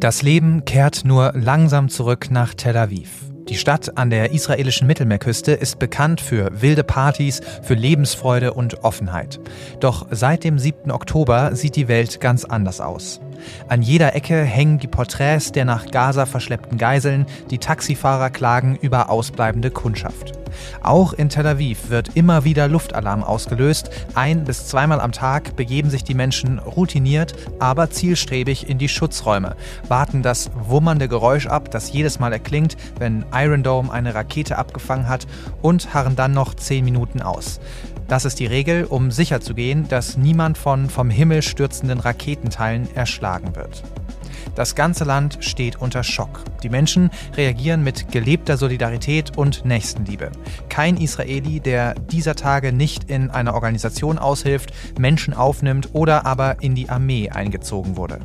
Das Leben kehrt nur langsam zurück nach Tel Aviv. Die Stadt an der israelischen Mittelmeerküste ist bekannt für wilde Partys, für Lebensfreude und Offenheit. Doch seit dem 7. Oktober sieht die Welt ganz anders aus. An jeder Ecke hängen die Porträts der nach Gaza verschleppten Geiseln, die Taxifahrer klagen über ausbleibende Kundschaft. Auch in Tel Aviv wird immer wieder Luftalarm ausgelöst. Ein bis zweimal am Tag begeben sich die Menschen routiniert, aber zielstrebig in die Schutzräume, warten das wummernde Geräusch ab, das jedes Mal erklingt, wenn Iron Dome eine Rakete abgefangen hat und harren dann noch zehn Minuten aus. Das ist die Regel, um sicherzugehen, dass niemand von vom Himmel stürzenden Raketenteilen erschlagen wird. Das ganze Land steht unter Schock. Die Menschen reagieren mit gelebter Solidarität und Nächstenliebe. Kein Israeli, der dieser Tage nicht in einer Organisation aushilft, Menschen aufnimmt oder aber in die Armee eingezogen wurde.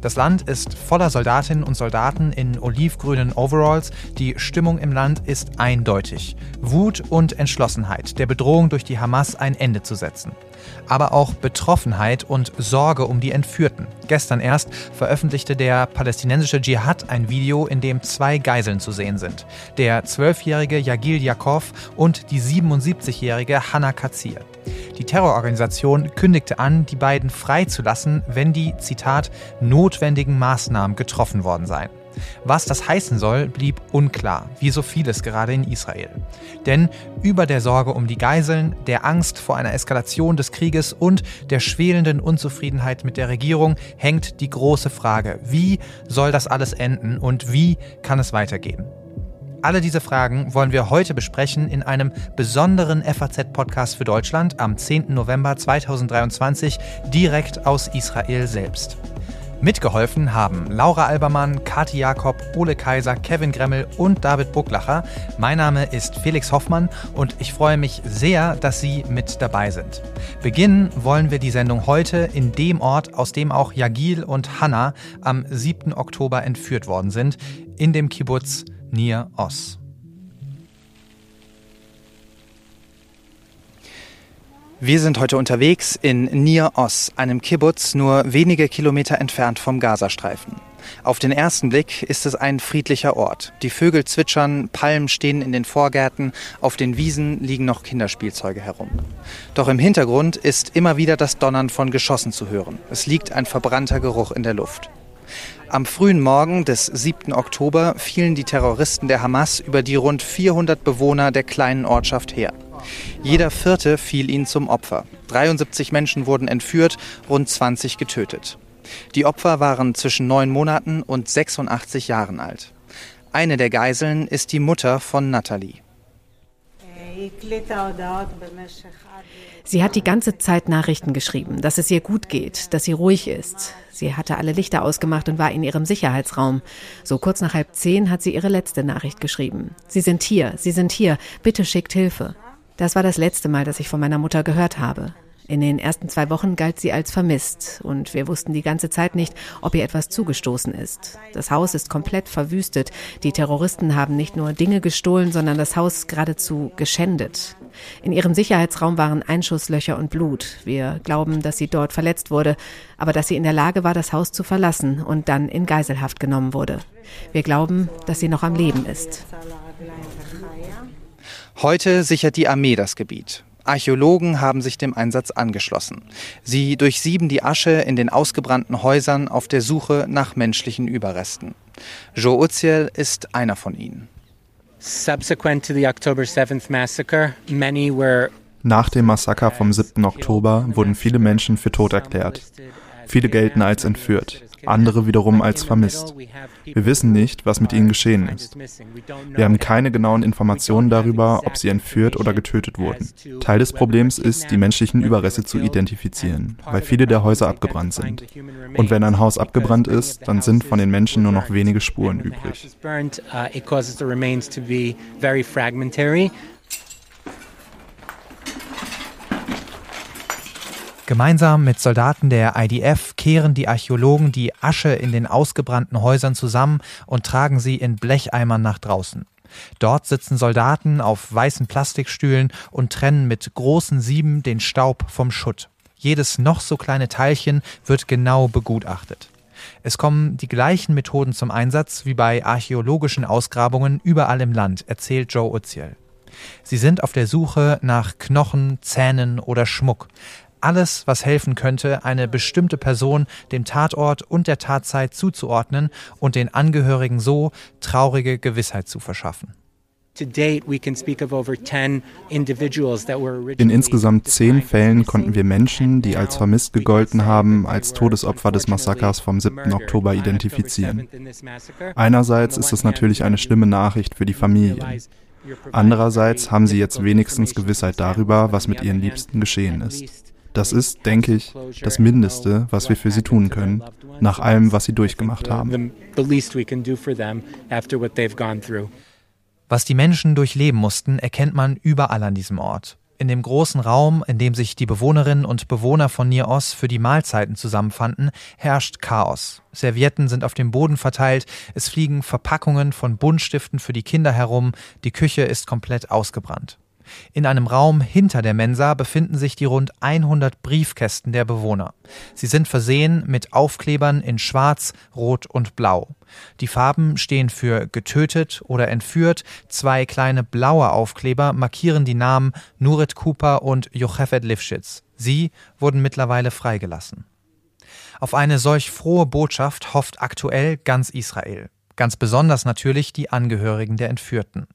Das Land ist voller Soldatinnen und Soldaten in olivgrünen Overalls. Die Stimmung im Land ist eindeutig. Wut und Entschlossenheit, der Bedrohung durch die Hamas ein Ende zu setzen aber auch Betroffenheit und Sorge um die Entführten. Gestern erst veröffentlichte der palästinensische Dschihad ein Video, in dem zwei Geiseln zu sehen sind. Der zwölfjährige Yagil Yakov und die 77-jährige Hanna Katzir. Die Terrororganisation kündigte an, die beiden freizulassen, wenn die, Zitat, notwendigen Maßnahmen getroffen worden seien. Was das heißen soll, blieb unklar, wie so vieles gerade in Israel. Denn über der Sorge um die Geiseln, der Angst vor einer Eskalation des Krieges und der schwelenden Unzufriedenheit mit der Regierung hängt die große Frage, wie soll das alles enden und wie kann es weitergehen? Alle diese Fragen wollen wir heute besprechen in einem besonderen FAZ-Podcast für Deutschland am 10. November 2023 direkt aus Israel selbst. Mitgeholfen haben Laura Albermann, Kati Jakob, Ole Kaiser, Kevin Gremmel und David Bucklacher. Mein Name ist Felix Hoffmann und ich freue mich sehr, dass Sie mit dabei sind. Beginnen wollen wir die Sendung heute in dem Ort, aus dem auch Jagil und Hanna am 7. Oktober entführt worden sind, in dem Kibbutz Nir Oz. Wir sind heute unterwegs in Nir Oz, einem Kibbutz nur wenige Kilometer entfernt vom Gazastreifen. Auf den ersten Blick ist es ein friedlicher Ort. Die Vögel zwitschern, Palmen stehen in den Vorgärten, auf den Wiesen liegen noch Kinderspielzeuge herum. Doch im Hintergrund ist immer wieder das Donnern von Geschossen zu hören. Es liegt ein verbrannter Geruch in der Luft. Am frühen Morgen des 7. Oktober fielen die Terroristen der Hamas über die rund 400 Bewohner der kleinen Ortschaft her. Jeder vierte fiel ihnen zum Opfer. 73 Menschen wurden entführt, rund 20 getötet. Die Opfer waren zwischen neun Monaten und 86 Jahren alt. Eine der Geiseln ist die Mutter von Natalie. Sie hat die ganze Zeit Nachrichten geschrieben, dass es ihr gut geht, dass sie ruhig ist. Sie hatte alle Lichter ausgemacht und war in ihrem Sicherheitsraum. So kurz nach halb zehn hat sie ihre letzte Nachricht geschrieben. Sie sind hier, Sie sind hier, bitte schickt Hilfe. Das war das letzte Mal, dass ich von meiner Mutter gehört habe. In den ersten zwei Wochen galt sie als vermisst und wir wussten die ganze Zeit nicht, ob ihr etwas zugestoßen ist. Das Haus ist komplett verwüstet. Die Terroristen haben nicht nur Dinge gestohlen, sondern das Haus geradezu geschändet. In ihrem Sicherheitsraum waren Einschusslöcher und Blut. Wir glauben, dass sie dort verletzt wurde, aber dass sie in der Lage war, das Haus zu verlassen und dann in Geiselhaft genommen wurde. Wir glauben, dass sie noch am Leben ist. Heute sichert die Armee das Gebiet. Archäologen haben sich dem Einsatz angeschlossen. Sie durchsieben die Asche in den ausgebrannten Häusern auf der Suche nach menschlichen Überresten. Joe Uziel ist einer von ihnen. Nach dem Massaker vom 7. Oktober wurden viele Menschen für tot erklärt. Viele gelten als entführt andere wiederum als vermisst. Wir wissen nicht, was mit ihnen geschehen ist. Wir haben keine genauen Informationen darüber, ob sie entführt oder getötet wurden. Teil des Problems ist, die menschlichen Überreste zu identifizieren, weil viele der Häuser abgebrannt sind. Und wenn ein Haus abgebrannt ist, dann sind von den Menschen nur noch wenige Spuren übrig. Gemeinsam mit Soldaten der IDF kehren die Archäologen die Asche in den ausgebrannten Häusern zusammen und tragen sie in Blecheimern nach draußen. Dort sitzen Soldaten auf weißen Plastikstühlen und trennen mit großen Sieben den Staub vom Schutt. Jedes noch so kleine Teilchen wird genau begutachtet. Es kommen die gleichen Methoden zum Einsatz wie bei archäologischen Ausgrabungen überall im Land, erzählt Joe Uziel. Sie sind auf der Suche nach Knochen, Zähnen oder Schmuck. Alles, was helfen könnte, eine bestimmte Person dem Tatort und der Tatzeit zuzuordnen und den Angehörigen so traurige Gewissheit zu verschaffen. In insgesamt zehn Fällen konnten wir Menschen, die als vermisst gegolten haben, als Todesopfer des Massakers vom 7. Oktober identifizieren. Einerseits ist es natürlich eine schlimme Nachricht für die Familien. Andererseits haben sie jetzt wenigstens Gewissheit darüber, was mit ihren Liebsten geschehen ist. Das ist, denke ich, das Mindeste, was wir für sie tun können, nach allem, was sie durchgemacht haben. Was die Menschen durchleben mussten, erkennt man überall an diesem Ort. In dem großen Raum, in dem sich die Bewohnerinnen und Bewohner von Nier-Os für die Mahlzeiten zusammenfanden, herrscht Chaos. Servietten sind auf dem Boden verteilt, es fliegen Verpackungen von Buntstiften für die Kinder herum, die Küche ist komplett ausgebrannt. In einem Raum hinter der Mensa befinden sich die rund 100 Briefkästen der Bewohner. Sie sind versehen mit Aufklebern in Schwarz, Rot und Blau. Die Farben stehen für getötet oder entführt. Zwei kleine blaue Aufkleber markieren die Namen Nurit Cooper und Jochefet Lifschitz. Sie wurden mittlerweile freigelassen. Auf eine solch frohe Botschaft hofft aktuell ganz Israel. Ganz besonders natürlich die Angehörigen der Entführten.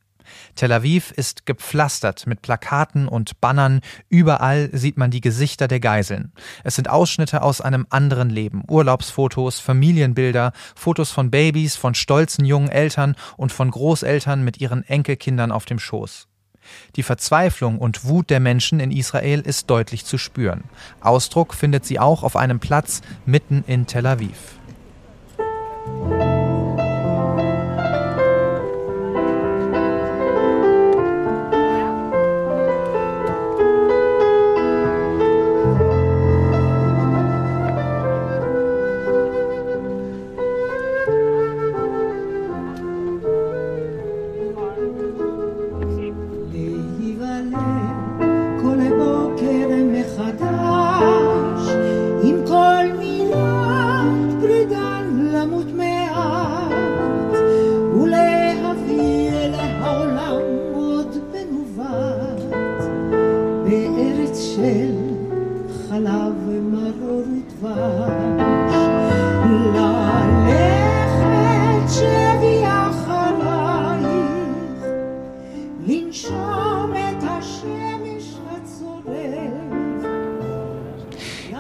Tel Aviv ist gepflastert mit Plakaten und Bannern. Überall sieht man die Gesichter der Geiseln. Es sind Ausschnitte aus einem anderen Leben, Urlaubsfotos, Familienbilder, Fotos von Babys, von stolzen jungen Eltern und von Großeltern mit ihren Enkelkindern auf dem Schoß. Die Verzweiflung und Wut der Menschen in Israel ist deutlich zu spüren. Ausdruck findet sie auch auf einem Platz mitten in Tel Aviv.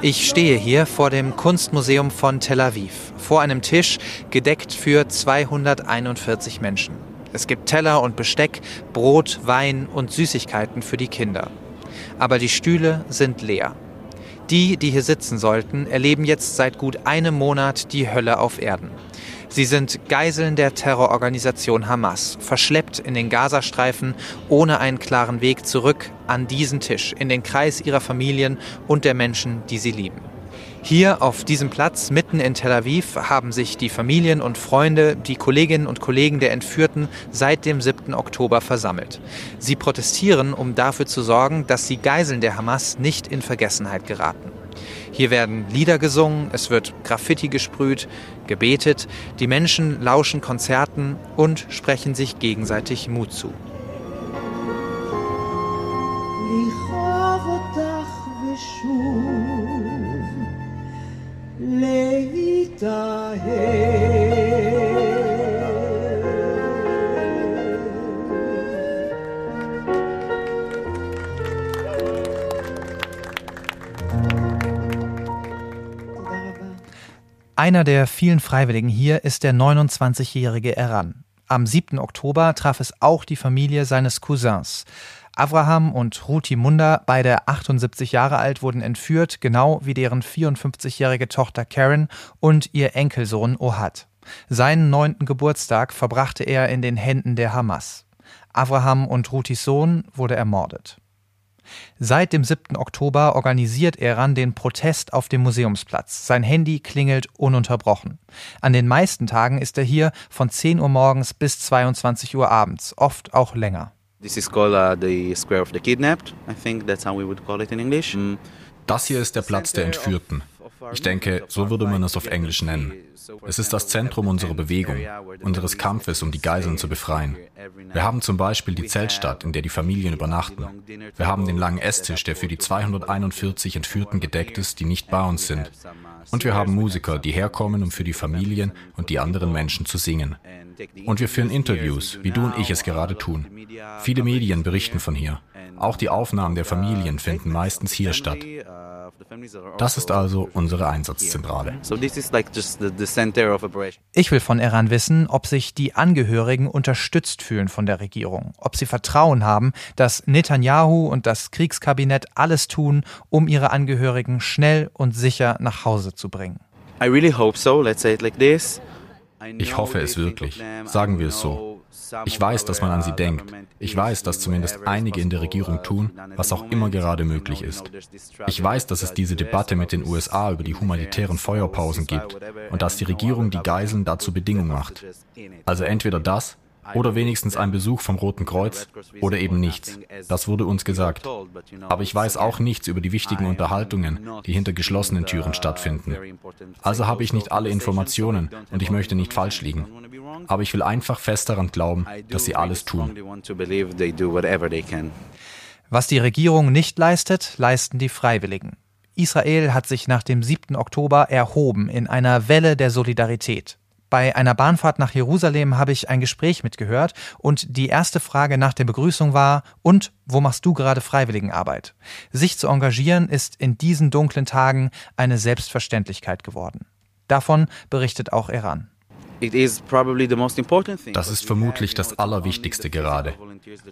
Ich stehe hier vor dem Kunstmuseum von Tel Aviv, vor einem Tisch gedeckt für 241 Menschen. Es gibt Teller und Besteck, Brot, Wein und Süßigkeiten für die Kinder. Aber die Stühle sind leer. Die, die hier sitzen sollten, erleben jetzt seit gut einem Monat die Hölle auf Erden. Sie sind Geiseln der Terrororganisation Hamas, verschleppt in den Gazastreifen ohne einen klaren Weg zurück an diesen Tisch, in den Kreis ihrer Familien und der Menschen, die sie lieben. Hier auf diesem Platz mitten in Tel Aviv haben sich die Familien und Freunde, die Kolleginnen und Kollegen der Entführten seit dem 7. Oktober versammelt. Sie protestieren, um dafür zu sorgen, dass die Geiseln der Hamas nicht in Vergessenheit geraten. Hier werden Lieder gesungen, es wird Graffiti gesprüht, gebetet, die Menschen lauschen Konzerten und sprechen sich gegenseitig Mut zu. Einer der vielen Freiwilligen hier ist der 29-jährige Eran. Am 7. Oktober traf es auch die Familie seines Cousins. Avraham und Ruti Munda, beide 78 Jahre alt, wurden entführt, genau wie deren 54-jährige Tochter Karen und ihr Enkelsohn Ohad. Seinen neunten Geburtstag verbrachte er in den Händen der Hamas. Avraham und Rutis Sohn wurde ermordet. Seit dem 7. Oktober organisiert Eran den Protest auf dem Museumsplatz. Sein Handy klingelt ununterbrochen. An den meisten Tagen ist er hier von 10 Uhr morgens bis 22 Uhr abends, oft auch länger. This is called uh, the Square of the Kidnapped. I think that's how we would call it in English. Das hier ist der Platz der Entführten. Ich denke, so würde man es auf Englisch nennen. Es ist das Zentrum unserer Bewegung, unseres Kampfes, um die Geiseln zu befreien. Wir haben zum Beispiel die Zeltstadt, in der die Familien übernachten. Wir haben den langen Esstisch, der für die 241 Entführten gedeckt ist, die nicht bei uns sind. Und wir haben Musiker, die herkommen, um für die Familien und die anderen Menschen zu singen. Und wir führen Interviews, wie du und ich es gerade tun. Viele Medien berichten von hier. Auch die Aufnahmen der Familien finden meistens hier statt. Das ist also unsere Einsatzzentrale. Ich will von Iran wissen, ob sich die Angehörigen unterstützt fühlen von der Regierung, ob sie Vertrauen haben, dass Netanyahu und das Kriegskabinett alles tun, um ihre Angehörigen schnell und sicher nach Hause zu bringen. Ich hoffe es wirklich. Sagen wir es so. Ich weiß, dass man an sie denkt. Ich weiß, dass zumindest einige in der Regierung tun, was auch immer gerade möglich ist. Ich weiß, dass es diese Debatte mit den USA über die humanitären Feuerpausen gibt und dass die Regierung die Geiseln dazu Bedingung macht. Also entweder das oder wenigstens ein Besuch vom Roten Kreuz oder eben nichts. Das wurde uns gesagt. Aber ich weiß auch nichts über die wichtigen Unterhaltungen, die hinter geschlossenen Türen stattfinden. Also habe ich nicht alle Informationen und ich möchte nicht falsch liegen. Aber ich will einfach fest daran glauben, dass sie alles tun. Was die Regierung nicht leistet, leisten die Freiwilligen. Israel hat sich nach dem 7. Oktober erhoben in einer Welle der Solidarität. Bei einer Bahnfahrt nach Jerusalem habe ich ein Gespräch mitgehört und die erste Frage nach der Begrüßung war, und wo machst du gerade Freiwilligenarbeit? Sich zu engagieren ist in diesen dunklen Tagen eine Selbstverständlichkeit geworden. Davon berichtet auch Iran. Das ist vermutlich das Allerwichtigste gerade.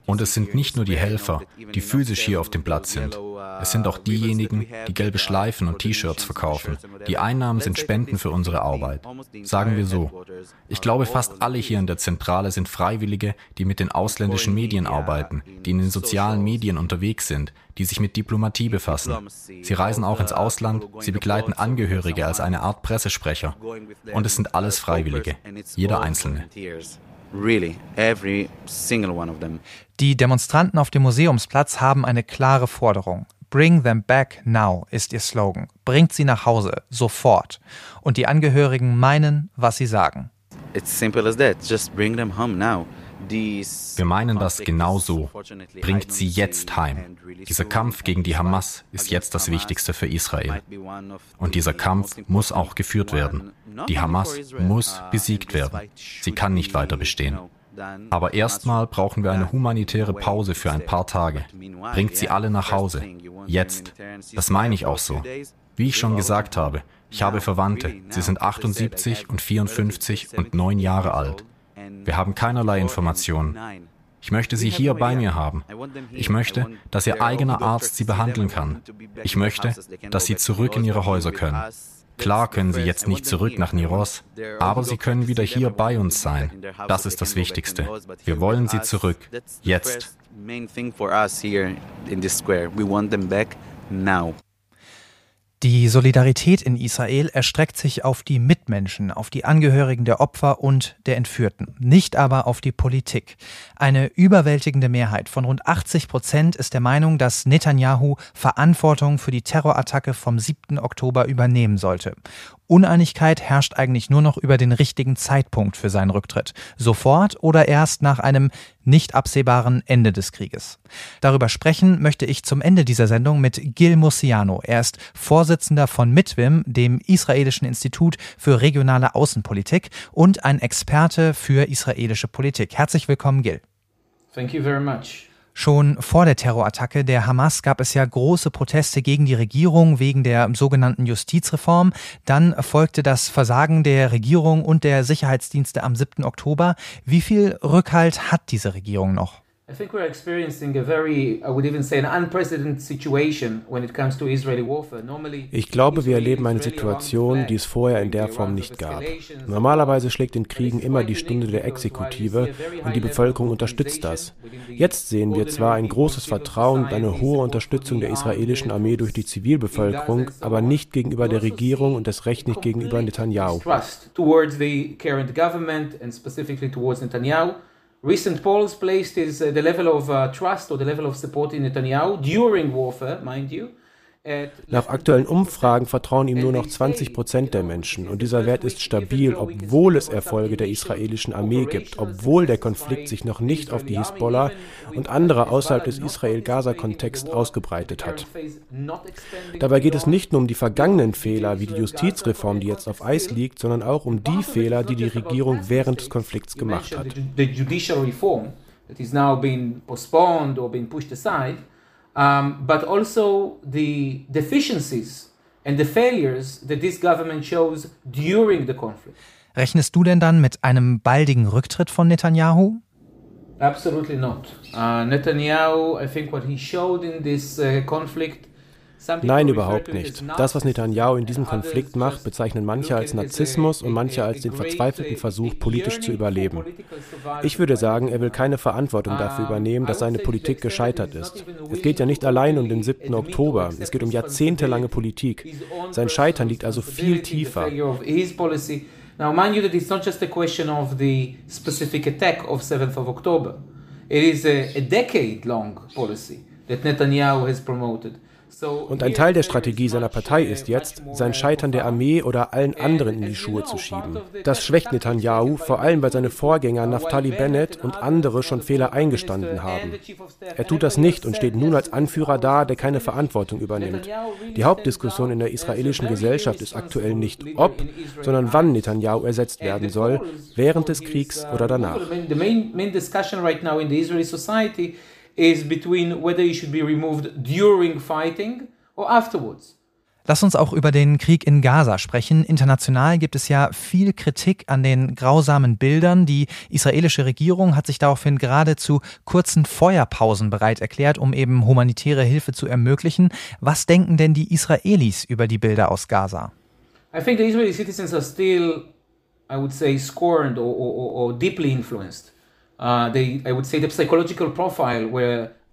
Und es sind nicht nur die Helfer, die physisch hier auf dem Platz sind. Es sind auch diejenigen, die gelbe Schleifen und T-Shirts verkaufen. Die Einnahmen sind Spenden für unsere Arbeit. Sagen wir so. Ich glaube, fast alle hier in der Zentrale sind Freiwillige, die mit den ausländischen Medien arbeiten, die in den sozialen Medien unterwegs sind, die sich mit Diplomatie befassen. Sie reisen auch ins Ausland, sie begleiten Angehörige als eine Art Pressesprecher. Und es sind alles Freiwillige, jeder Einzelne. Die Demonstranten auf dem Museumsplatz haben eine klare Forderung. Bring them back now ist ihr Slogan. Bringt sie nach Hause, sofort. Und die Angehörigen meinen, was sie sagen. It's simple as that. Just bring them home now. Wir meinen das genau so. Bringt sie jetzt heim. Dieser Kampf gegen die Hamas ist jetzt das Wichtigste für Israel. Und dieser Kampf muss auch geführt werden. Die Hamas muss besiegt werden. Sie kann nicht weiter bestehen. Aber erstmal brauchen wir eine humanitäre Pause für ein paar Tage. Bringt sie alle nach Hause. Jetzt. Das meine ich auch so. Wie ich schon gesagt habe, ich habe Verwandte. Sie sind 78 und 54 und 9 Jahre alt. Wir haben keinerlei Informationen. Ich möchte sie hier bei mir haben. Ich möchte, dass ihr eigener Arzt sie behandeln kann. Ich möchte, dass sie zurück in ihre Häuser können. Klar können sie jetzt nicht zurück nach Niros, aber sie können wieder hier bei uns sein. Das ist das Wichtigste. Wir wollen sie zurück. Jetzt. Die Solidarität in Israel erstreckt sich auf die Mitmenschen, auf die Angehörigen der Opfer und der Entführten, nicht aber auf die Politik. Eine überwältigende Mehrheit von rund 80 Prozent ist der Meinung, dass Netanyahu Verantwortung für die Terrorattacke vom 7. Oktober übernehmen sollte. Uneinigkeit herrscht eigentlich nur noch über den richtigen Zeitpunkt für seinen Rücktritt. Sofort oder erst nach einem nicht absehbaren Ende des Krieges. Darüber sprechen möchte ich zum Ende dieser Sendung mit Gil Musiano. Er ist Vorsitzender von MITWIM, dem israelischen Institut für regionale Außenpolitik und ein Experte für israelische Politik. Herzlich willkommen, Gil. Thank you very much. Schon vor der Terrorattacke der Hamas gab es ja große Proteste gegen die Regierung wegen der sogenannten Justizreform. Dann folgte das Versagen der Regierung und der Sicherheitsdienste am 7. Oktober. Wie viel Rückhalt hat diese Regierung noch? I think we're experiencing a very, I would even say, an unprecedented situation when it comes to Israeli warfare. Normally, ich glaube, wir erleben eine Situation, die es vorher in der Form nicht gab. Normalerweise schlägt in Kriegen immer die Stunde der Exekutive und die Bevölkerung unterstützt das. Jetzt sehen wir zwar ein großes Vertrauen und eine hohe Unterstützung der israelischen Armee durch die Zivilbevölkerung, aber nicht gegenüber der Regierung und das Recht nicht gegenüber Netanyahu. Recent polls placed is uh, the level of uh, trust or the level of support in Netanyahu during warfare, mind you, Nach aktuellen Umfragen vertrauen ihm nur noch 20 Prozent der Menschen. Und dieser Wert ist stabil, obwohl es Erfolge der israelischen Armee gibt, obwohl der Konflikt sich noch nicht auf die Hisbollah und andere außerhalb des Israel-Gaza-Kontexts ausgebreitet hat. Dabei geht es nicht nur um die vergangenen Fehler wie die Justizreform, die jetzt auf Eis liegt, sondern auch um die Fehler, die die Regierung während des Konflikts gemacht hat. Um, but also the deficiencies and the failures that this government shows during the conflict. Rechnest du denn dann mit einem baldigen Rücktritt von Netanyahu? Absolutely not. Uh, Netanyahu, I think what he showed in this uh, conflict Nein, überhaupt nicht. Das, was Netanyahu in diesem Konflikt macht, bezeichnen manche als Narzissmus und manche als den verzweifelten Versuch, politisch zu überleben. Ich würde sagen, er will keine Verantwortung dafür übernehmen, dass seine Politik gescheitert ist. Es geht ja nicht allein um den 7. Oktober, es geht um jahrzehntelange Politik. Sein Scheitern liegt also viel tiefer. Now, mind you that it's not just a question of the specific attack of 7th of October. It is a, a decade-long policy that Netanyahu has promoted. Und ein Teil der Strategie seiner Partei ist jetzt, sein Scheitern der Armee oder allen anderen in die Schuhe zu schieben. Das schwächt Netanyahu, vor allem weil seine Vorgänger Naftali Bennett und andere schon Fehler eingestanden haben. Er tut das nicht und steht nun als Anführer da, der keine Verantwortung übernimmt. Die Hauptdiskussion in der israelischen Gesellschaft ist aktuell nicht ob, sondern wann Netanyahu ersetzt werden soll, während des Kriegs oder danach is between whether he should be removed during fighting or afterwards. Lass uns auch über den Krieg in Gaza sprechen. International gibt es ja viel Kritik an den grausamen Bildern. Die israelische Regierung hat sich daraufhin gerade zu kurzen Feuerpausen bereit erklärt, um eben humanitäre Hilfe zu ermöglichen. Was denken denn die Israelis über die Bilder aus Gaza? I think the Israeli citizens are still, I would say, scorned or, or, or deeply influenced. Uh,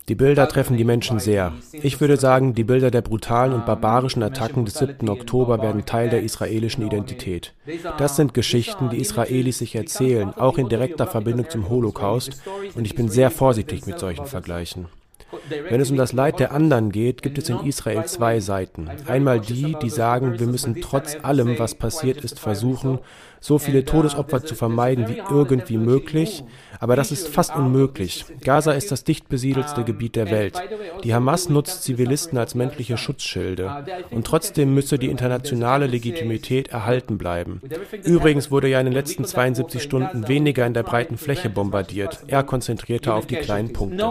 die Bilder treffen die Menschen sehr. Ich würde sagen, die Bilder der brutalen und barbarischen Attacken des 7. Oktober werden Teil der israelischen Identität. Das sind Geschichten, die Israelis sich erzählen, auch in direkter Verbindung zum Holocaust, und ich bin sehr vorsichtig mit solchen Vergleichen. Wenn es um das Leid der anderen geht, gibt es in Israel zwei Seiten. Einmal die, die sagen, wir müssen trotz allem, was passiert ist, versuchen, so viele Todesopfer zu vermeiden wie irgendwie möglich, aber das ist fast unmöglich. Gaza ist das dicht besiedelste Gebiet der Welt. Die Hamas nutzt Zivilisten als menschliche Schutzschilde. Und trotzdem müsse die internationale Legitimität erhalten bleiben. Übrigens wurde ja in den letzten 72 Stunden weniger in der breiten Fläche bombardiert, eher konzentrierter auf die kleinen Punkte.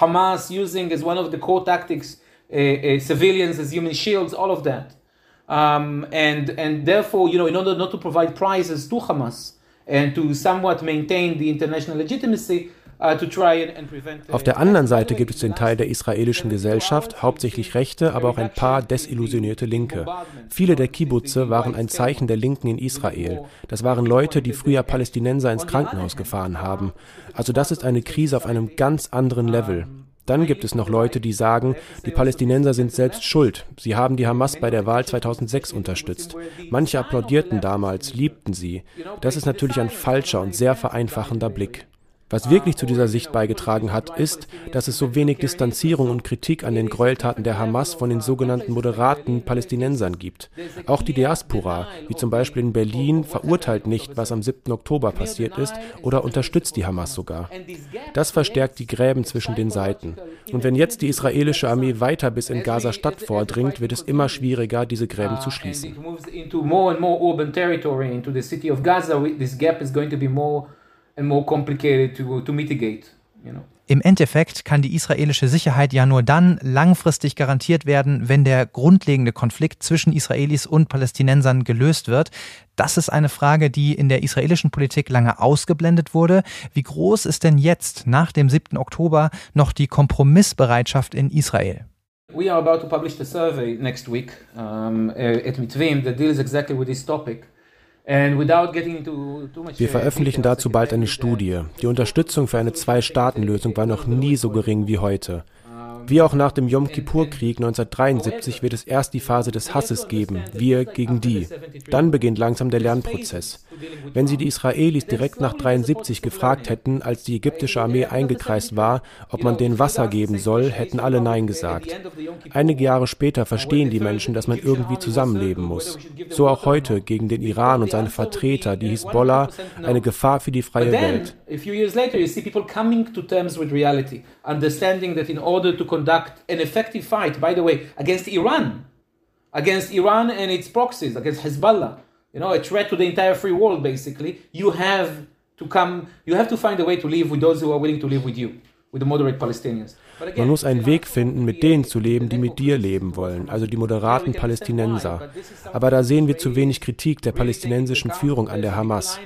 Hamas using as one of the core tactics uh, uh, civilians as human shields, all of that. Um, and, and therefore, you know, in order not to provide prizes to Hamas and to somewhat maintain the international legitimacy, uh, auf der anderen Seite gibt es den Teil der israelischen Gesellschaft, hauptsächlich Rechte, aber auch ein paar desillusionierte Linke. Viele der Kibbutze waren ein Zeichen der Linken in Israel. Das waren Leute, die früher Palästinenser ins Krankenhaus gefahren haben. Also das ist eine Krise auf einem ganz anderen Level. Dann gibt es noch Leute, die sagen, die Palästinenser sind selbst schuld. Sie haben die Hamas bei der Wahl 2006 unterstützt. Manche applaudierten damals, liebten sie. Das ist natürlich ein falscher und sehr vereinfachender Blick. Was wirklich zu dieser Sicht beigetragen hat, ist, dass es so wenig Distanzierung und Kritik an den Gräueltaten der Hamas von den sogenannten moderaten Palästinensern gibt. Auch die Diaspora, wie zum Beispiel in Berlin, verurteilt nicht, was am 7. Oktober passiert ist oder unterstützt die Hamas sogar. Das verstärkt die Gräben zwischen den Seiten. Und wenn jetzt die israelische Armee weiter bis in Gaza-Stadt vordringt, wird es immer schwieriger, diese Gräben zu schließen. And more complicated to, to mitigate Im Endeffekt kann die israelische Sicherheit ja nur dann langfristig garantiert werden, wenn der grundlegende Konflikt zwischen Israelis und Palästinensern gelöst wird. Das ist eine Frage, die in der israelischen Politik lange ausgeblendet wurde. Wie groß ist denn jetzt nach dem 7. Oktober noch die Kompromissbereitschaft in Israel? We are about to publish the survey next week um, at Mitvim that deals exactly with this topic. Wir veröffentlichen dazu bald eine Studie. Die Unterstützung für eine Zwei-Staaten-Lösung war noch nie so gering wie heute. Wie auch nach dem Yom Kippur-Krieg 1973 wird es erst die Phase des Hasses geben, wir gegen die. Dann beginnt langsam der Lernprozess. Wenn Sie die Israelis direkt nach 73 gefragt hätten, als die ägyptische Armee eingekreist war, ob man denen Wasser geben soll, hätten alle Nein gesagt. Einige Jahre später verstehen die Menschen, dass man irgendwie zusammenleben muss. So auch heute gegen den Iran und seine Vertreter, die Hisbollah, eine Gefahr für die freie Welt. Conduct an effective fight, by the way, against Iran, against Iran and its proxies, against Hezbollah, you know, a threat to the entire free world, basically, you have to come, you have to find a way to live with those who are willing to live with you, with the moderate Palestinians. Man muss einen Weg finden, mit denen zu leben, die mit dir leben wollen, also die moderaten Palästinenser. Aber da sehen wir zu wenig Kritik der palästinensischen Führung an der Hamas.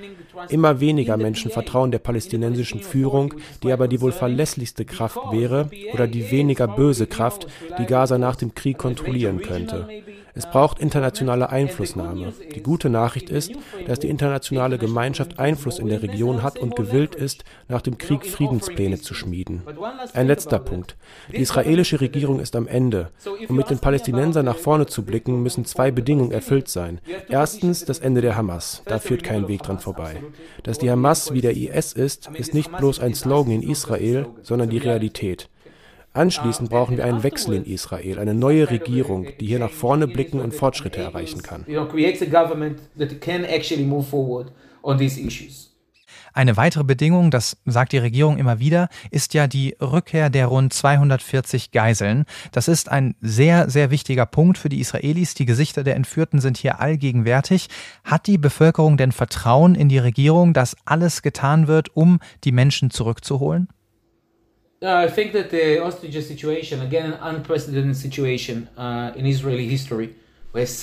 Immer weniger Menschen vertrauen der palästinensischen Führung, die aber die wohl verlässlichste Kraft wäre oder die weniger böse Kraft, die Gaza nach dem Krieg kontrollieren könnte. Es braucht internationale Einflussnahme. Die gute Nachricht ist, dass die internationale Gemeinschaft Einfluss in der Region hat und gewillt ist, nach dem Krieg Friedenspläne zu schmieden. Ein letzter Punkt. Die israelische Regierung ist am Ende. Um mit den Palästinensern nach vorne zu blicken, müssen zwei Bedingungen erfüllt sein. Erstens das Ende der Hamas. Da führt kein Weg dran vorbei. Dass die Hamas wie der IS ist, ist nicht bloß ein Slogan in Israel, sondern die Realität. Anschließend brauchen wir einen Wechsel in Israel, eine neue Regierung, die hier nach vorne blicken und Fortschritte erreichen kann. Eine weitere Bedingung, das sagt die Regierung immer wieder, ist ja die Rückkehr der rund 240 Geiseln. Das ist ein sehr, sehr wichtiger Punkt für die Israelis. Die Gesichter der Entführten sind hier allgegenwärtig. Hat die Bevölkerung denn Vertrauen in die Regierung, dass alles getan wird, um die Menschen zurückzuholen? Uh, I think that the hostage situation, again, an unprecedented situation uh, in Israeli history. Das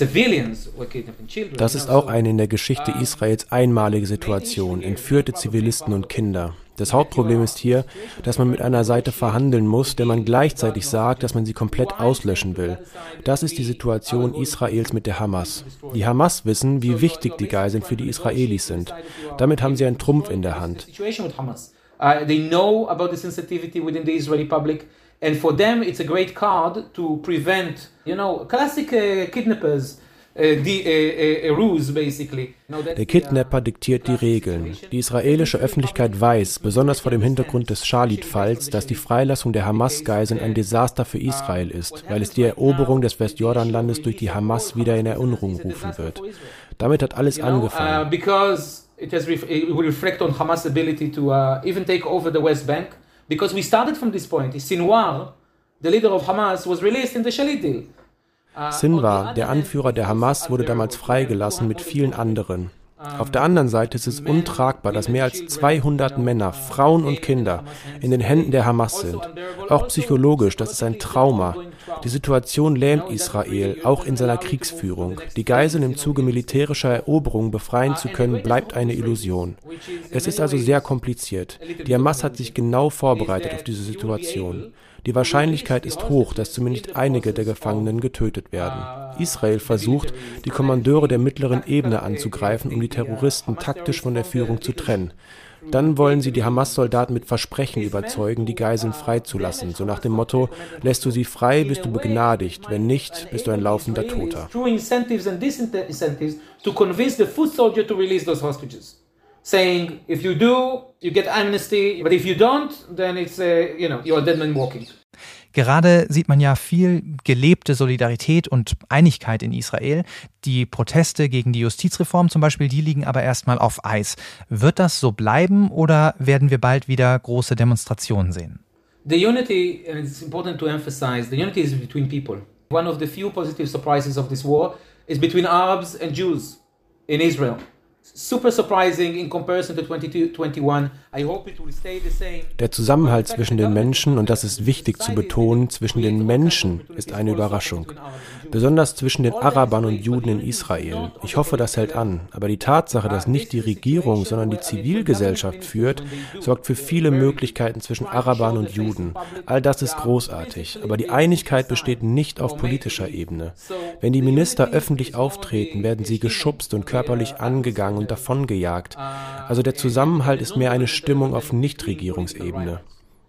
ist auch eine in der Geschichte Israels einmalige Situation, entführte Zivilisten und Kinder. Das Hauptproblem ist hier, dass man mit einer Seite verhandeln muss, der man gleichzeitig sagt, dass man sie komplett auslöschen will. Das ist die Situation Israels mit der Hamas. Die Hamas wissen, wie wichtig die Geiseln für die Israelis sind. Damit haben sie einen Trumpf in der Hand. Uh, they know about the sensitivity within the Israeli public, and for them, it's a great card to prevent, you know, classic uh, kidnappers. Uh, uh, uh, ruse, basically. Der Kidnapper diktiert die Regeln. Die israelische Öffentlichkeit weiß, besonders vor dem Hintergrund des Shalit-Falls, dass die Freilassung der Hamas-Geiseln ein Desaster für Israel ist, weil es die Eroberung des Westjordanlandes durch die Hamas wieder in Erinnerung rufen wird. Damit hat alles angefangen. it has ref- it will reflect on Hamas' ability to even take over the West Bank because we started from this point. Sinwar, the leader of Hamas, was released in the Shalit deal. Uh, Sinwar, der Anführer der Hamas, wurde damals freigelassen mit vielen anderen. Auf der anderen Seite ist es untragbar, dass mehr als 200 Männer, Frauen und Kinder in den Händen der Hamas sind. Auch psychologisch, das ist ein Trauma. Die Situation lähmt Israel, auch in seiner Kriegsführung. Die Geiseln im Zuge militärischer Eroberungen befreien zu können, bleibt eine Illusion. Es ist also sehr kompliziert. Die Hamas hat sich genau vorbereitet auf diese Situation. Die Wahrscheinlichkeit ist hoch, dass zumindest einige der Gefangenen getötet werden. Israel versucht, die Kommandeure der mittleren Ebene anzugreifen, um die Terroristen taktisch von der Führung zu trennen. Dann wollen sie die Hamas-Soldaten mit Versprechen überzeugen, die Geiseln freizulassen. So nach dem Motto, lässt du sie frei, bist du begnadigt, wenn nicht, bist du ein laufender Toter. Saying if you do, you get amnesty, but if you don't, then it's uh, you know you're a dead man walking. Gerade sieht man ja viel gelebte Solidarität und Einigkeit in Israel. Die Proteste gegen die Justizreform zum Beispiel, die liegen aber erstmal auf Eis. Wird das so bleiben oder werden wir bald wieder große Demonstrationen sehen? The unity, and it's important to emphasize, the unity is between people. One of the few positive surprises of this war is between Arabs and Jews in Israel. Super surprising in comparison to 2021. I hope it will stay the same. Der Zusammenhalt zwischen den Menschen, und das ist wichtig zu betonen, zwischen den Menschen ist eine Überraschung. Besonders zwischen den Arabern und Juden in Israel. Ich hoffe, das hält an. Aber die Tatsache, dass nicht die Regierung, sondern die Zivilgesellschaft führt, sorgt für viele Möglichkeiten zwischen Arabern und Juden. All das ist großartig. Aber die Einigkeit besteht nicht auf politischer Ebene. Wenn die Minister öffentlich auftreten, werden sie geschubst und körperlich angegangen und davongejagt. Also der Zusammenhalt ist mehr eine Stimmung auf Nichtregierungsebene.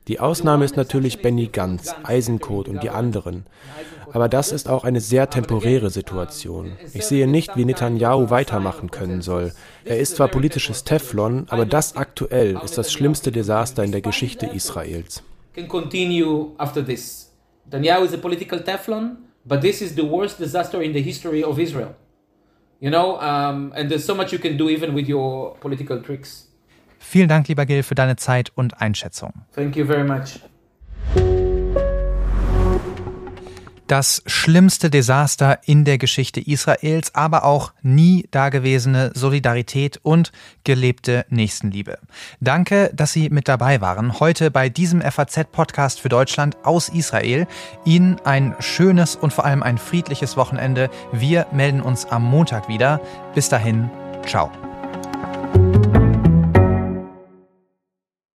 Die Ausnahme ist natürlich Benny Ganz, Eisenkot und die anderen. Aber das ist auch eine sehr temporäre Situation. Ich sehe nicht, wie Netanyahu weitermachen können soll. Er ist zwar politisches Teflon, aber das aktuell ist das schlimmste Desaster in der Geschichte Israels. Netanyahu is a political Teflon, but this is the worst disaster in the history of Israel. You know, um, and there's so much you can do even with your political tricks. Vielen Dank, lieber Gil, für deine Zeit und Einschätzung. Thank you very much. Das schlimmste Desaster in der Geschichte Israels, aber auch nie dagewesene Solidarität und gelebte Nächstenliebe. Danke, dass Sie mit dabei waren. Heute bei diesem FAZ-Podcast für Deutschland aus Israel. Ihnen ein schönes und vor allem ein friedliches Wochenende. Wir melden uns am Montag wieder. Bis dahin, ciao.